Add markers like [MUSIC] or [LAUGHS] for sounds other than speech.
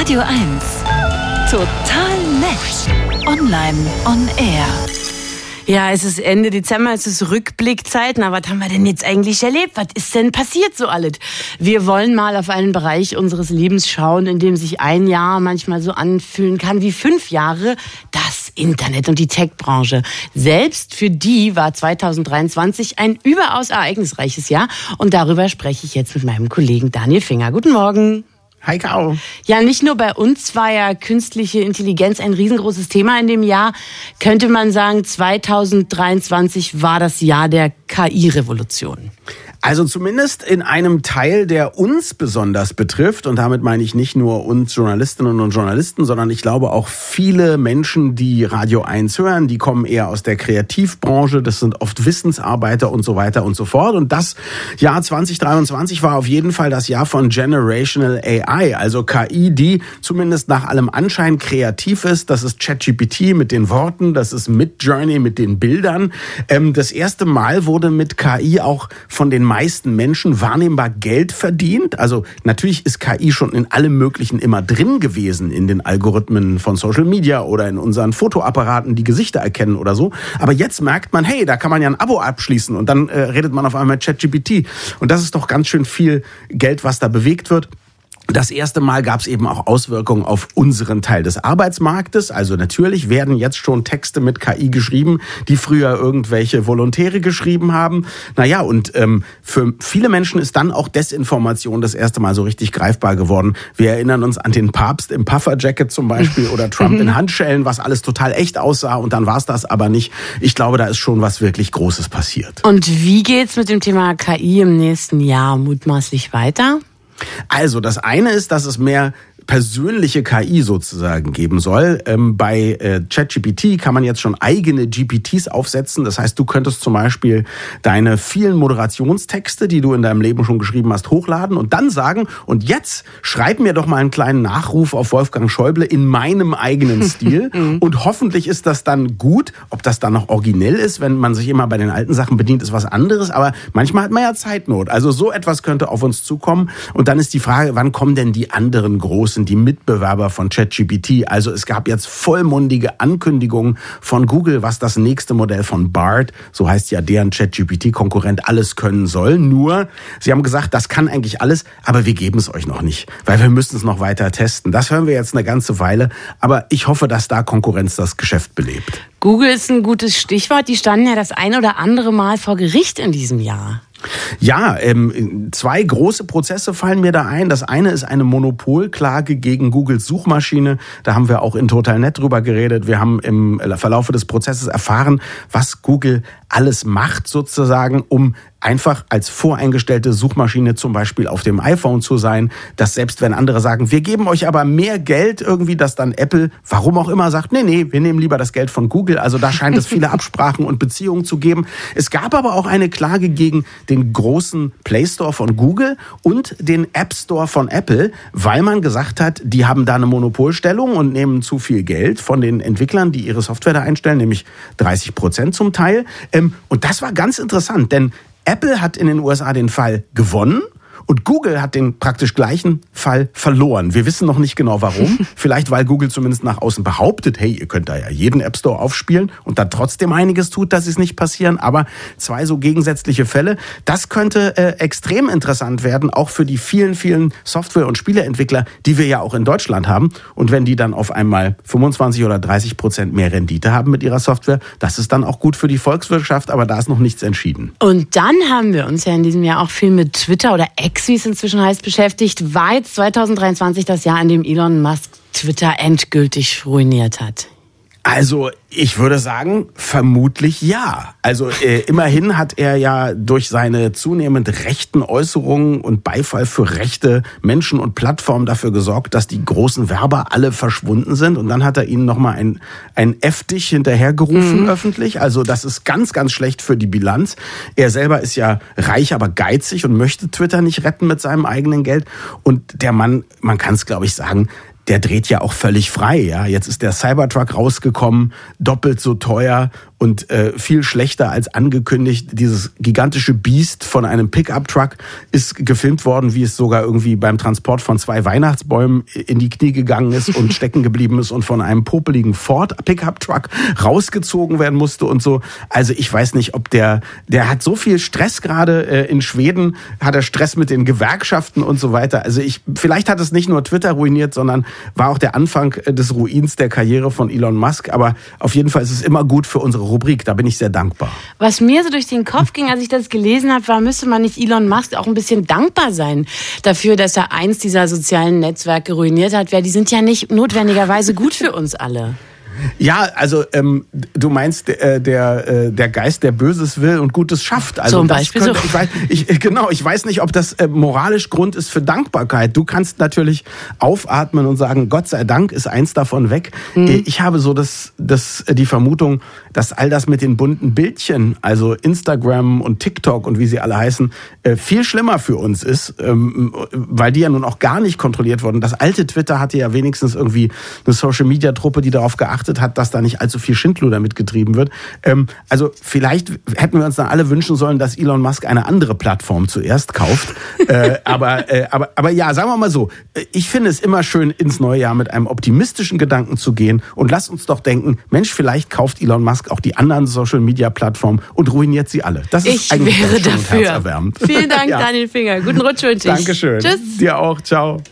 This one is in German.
Radio 1. Total nett. Online on air. Ja, es ist Ende Dezember, es ist Rückblickzeit. Na, was haben wir denn jetzt eigentlich erlebt? Was ist denn passiert so alles? Wir wollen mal auf einen Bereich unseres Lebens schauen, in dem sich ein Jahr manchmal so anfühlen kann wie fünf Jahre. Das Internet und die Tech-Branche. Selbst für die war 2023 ein überaus ereignisreiches Jahr. Und darüber spreche ich jetzt mit meinem Kollegen Daniel Finger. Guten Morgen. Hi Caro. Ja, nicht nur bei uns war ja künstliche Intelligenz ein riesengroßes Thema in dem Jahr. Könnte man sagen, 2023 war das Jahr der KI-Revolution. Also zumindest in einem Teil, der uns besonders betrifft. Und damit meine ich nicht nur uns Journalistinnen und Journalisten, sondern ich glaube auch viele Menschen, die Radio 1 hören, die kommen eher aus der Kreativbranche. Das sind oft Wissensarbeiter und so weiter und so fort. Und das Jahr 2023 war auf jeden Fall das Jahr von Generational AI, also KI, die zumindest nach allem Anschein kreativ ist. Das ist ChatGPT mit den Worten, das ist Midjourney mit den Bildern. Ähm, das erste Mal wurde mit KI auch von den meisten Menschen wahrnehmbar Geld verdient. Also natürlich ist KI schon in allem Möglichen immer drin gewesen, in den Algorithmen von Social Media oder in unseren Fotoapparaten, die Gesichter erkennen oder so. Aber jetzt merkt man, hey, da kann man ja ein Abo abschließen und dann äh, redet man auf einmal ChatGPT. Und das ist doch ganz schön viel Geld, was da bewegt wird. Das erste Mal gab es eben auch Auswirkungen auf unseren Teil des Arbeitsmarktes. Also natürlich werden jetzt schon Texte mit KI geschrieben, die früher irgendwelche Volontäre geschrieben haben. Naja, und ähm, für viele Menschen ist dann auch Desinformation das erste Mal so richtig greifbar geworden. Wir erinnern uns an den Papst im Pufferjacket zum Beispiel oder [LAUGHS] Trump in Handschellen, was alles total echt aussah und dann war es das aber nicht. Ich glaube, da ist schon was wirklich Großes passiert. Und wie geht's mit dem Thema KI im nächsten Jahr mutmaßlich weiter? Also, das eine ist, dass es mehr persönliche KI sozusagen geben soll. Ähm, bei äh, ChatGPT kann man jetzt schon eigene GPTs aufsetzen. Das heißt, du könntest zum Beispiel deine vielen Moderationstexte, die du in deinem Leben schon geschrieben hast, hochladen und dann sagen, und jetzt schreib mir doch mal einen kleinen Nachruf auf Wolfgang Schäuble in meinem eigenen [LAUGHS] Stil. und hoffentlich ist das dann gut. Ob das dann noch originell ist, wenn man sich immer bei den alten Sachen bedient, ist was anderes. Aber manchmal hat man ja Zeitnot. Also so etwas könnte auf uns zukommen. Und dann ist die Frage, wann kommen denn die anderen großen sind die Mitbewerber von ChatGPT. Also es gab jetzt vollmundige Ankündigungen von Google, was das nächste Modell von BART, so heißt ja deren ChatGPT-Konkurrent, alles können soll. Nur, sie haben gesagt, das kann eigentlich alles, aber wir geben es euch noch nicht, weil wir müssen es noch weiter testen. Das hören wir jetzt eine ganze Weile, aber ich hoffe, dass da Konkurrenz das Geschäft belebt. Google ist ein gutes Stichwort. Die standen ja das ein oder andere Mal vor Gericht in diesem Jahr. Ja, ähm, zwei große Prozesse fallen mir da ein. Das eine ist eine Monopolklage gegen Googles Suchmaschine. Da haben wir auch in TotalNet drüber geredet. Wir haben im Verlaufe des Prozesses erfahren, was Google alles macht sozusagen, um einfach als voreingestellte Suchmaschine zum Beispiel auf dem iPhone zu sein, dass selbst wenn andere sagen, wir geben euch aber mehr Geld irgendwie, dass dann Apple, warum auch immer, sagt, nee, nee, wir nehmen lieber das Geld von Google. Also da scheint es viele [LAUGHS] Absprachen und Beziehungen zu geben. Es gab aber auch eine Klage gegen den großen Play Store von Google und den App Store von Apple, weil man gesagt hat, die haben da eine Monopolstellung und nehmen zu viel Geld von den Entwicklern, die ihre Software da einstellen, nämlich 30 Prozent zum Teil. Ähm, und das war ganz interessant, denn Apple hat in den USA den Fall gewonnen und Google hat den praktisch gleichen Fall verloren. Wir wissen noch nicht genau warum. [LAUGHS] Vielleicht weil Google zumindest nach außen behauptet, hey, ihr könnt da ja jeden App Store aufspielen und dann trotzdem einiges tut, dass es nicht passieren. Aber zwei so gegensätzliche Fälle, das könnte äh, extrem interessant werden, auch für die vielen, vielen Software- und Spieleentwickler, die wir ja auch in Deutschland haben. Und wenn die dann auf einmal 25 oder 30 Prozent mehr Rendite haben mit ihrer Software, das ist dann auch gut für die Volkswirtschaft, aber da ist noch nichts entschieden. Und dann haben wir uns ja in diesem Jahr auch viel mit Twitter oder X, wie es inzwischen heißt, beschäftigt. Jetzt 2023 das Jahr, in dem Elon Musk Twitter endgültig ruiniert hat? Also ich würde sagen, vermutlich ja. Also äh, immerhin hat er ja durch seine zunehmend rechten Äußerungen und Beifall für rechte Menschen und Plattformen dafür gesorgt, dass die großen Werber alle verschwunden sind. Und dann hat er ihnen nochmal ein, ein F-Dich hinterhergerufen mhm. öffentlich. Also das ist ganz, ganz schlecht für die Bilanz. Er selber ist ja reich, aber geizig und möchte Twitter nicht retten mit seinem eigenen Geld. Und der Mann, man kann es glaube ich sagen, der dreht ja auch völlig frei. Ja, jetzt ist der Cybertruck rausgekommen, doppelt so teuer und äh, viel schlechter als angekündigt. Dieses gigantische Biest von einem Pickup-Truck ist gefilmt worden, wie es sogar irgendwie beim Transport von zwei Weihnachtsbäumen in die Knie gegangen ist und [LAUGHS] stecken geblieben ist und von einem popeligen Ford Pickup-Truck rausgezogen werden musste und so. Also ich weiß nicht, ob der, der hat so viel Stress gerade äh, in Schweden, hat er Stress mit den Gewerkschaften und so weiter. Also ich, vielleicht hat es nicht nur Twitter ruiniert, sondern war auch der Anfang äh, des Ruins der Karriere von Elon Musk. Aber auf jeden Fall ist es immer gut für unsere Rubrik. Da bin ich sehr dankbar. Was mir so durch den Kopf ging, als ich das gelesen habe, war, müsste man nicht Elon Musk auch ein bisschen dankbar sein dafür, dass er eins dieser sozialen Netzwerke ruiniert hat, weil die sind ja nicht notwendigerweise gut für uns alle. Ja, also ähm, du meinst äh, der äh, der Geist, der Böses will und Gutes schafft. Also Zum Beispiel könnte, so. ich weiß, ich, genau, ich weiß nicht, ob das äh, moralisch Grund ist für Dankbarkeit. Du kannst natürlich aufatmen und sagen, Gott sei Dank ist eins davon weg. Hm. Ich habe so das, das die Vermutung, dass all das mit den bunten Bildchen, also Instagram und TikTok und wie sie alle heißen, äh, viel schlimmer für uns ist, ähm, weil die ja nun auch gar nicht kontrolliert wurden. Das alte Twitter hatte ja wenigstens irgendwie eine Social Media Truppe, die darauf geachtet hat, dass da nicht allzu viel Schindluder mitgetrieben wird. Ähm, also vielleicht hätten wir uns dann alle wünschen sollen, dass Elon Musk eine andere Plattform zuerst kauft. äh, [LAUGHS] aber, äh, aber, aber ja, sagen wir mal so, äh, ich finde es immer schön, ins neue Jahr mit einem optimistischen Gedanken zu gehen und lass uns doch denken, Mensch, vielleicht kauft Elon Musk auch die anderen Social Media Plattformen und ruiniert sie alle. Das ist Ich eigentlich wäre dafür. Vielen [LAUGHS] Dank, Ja. Daniel Finger. Guten Rutsch wünsche ich. Dankeschön. Tschüss. Dir auch. Ciao.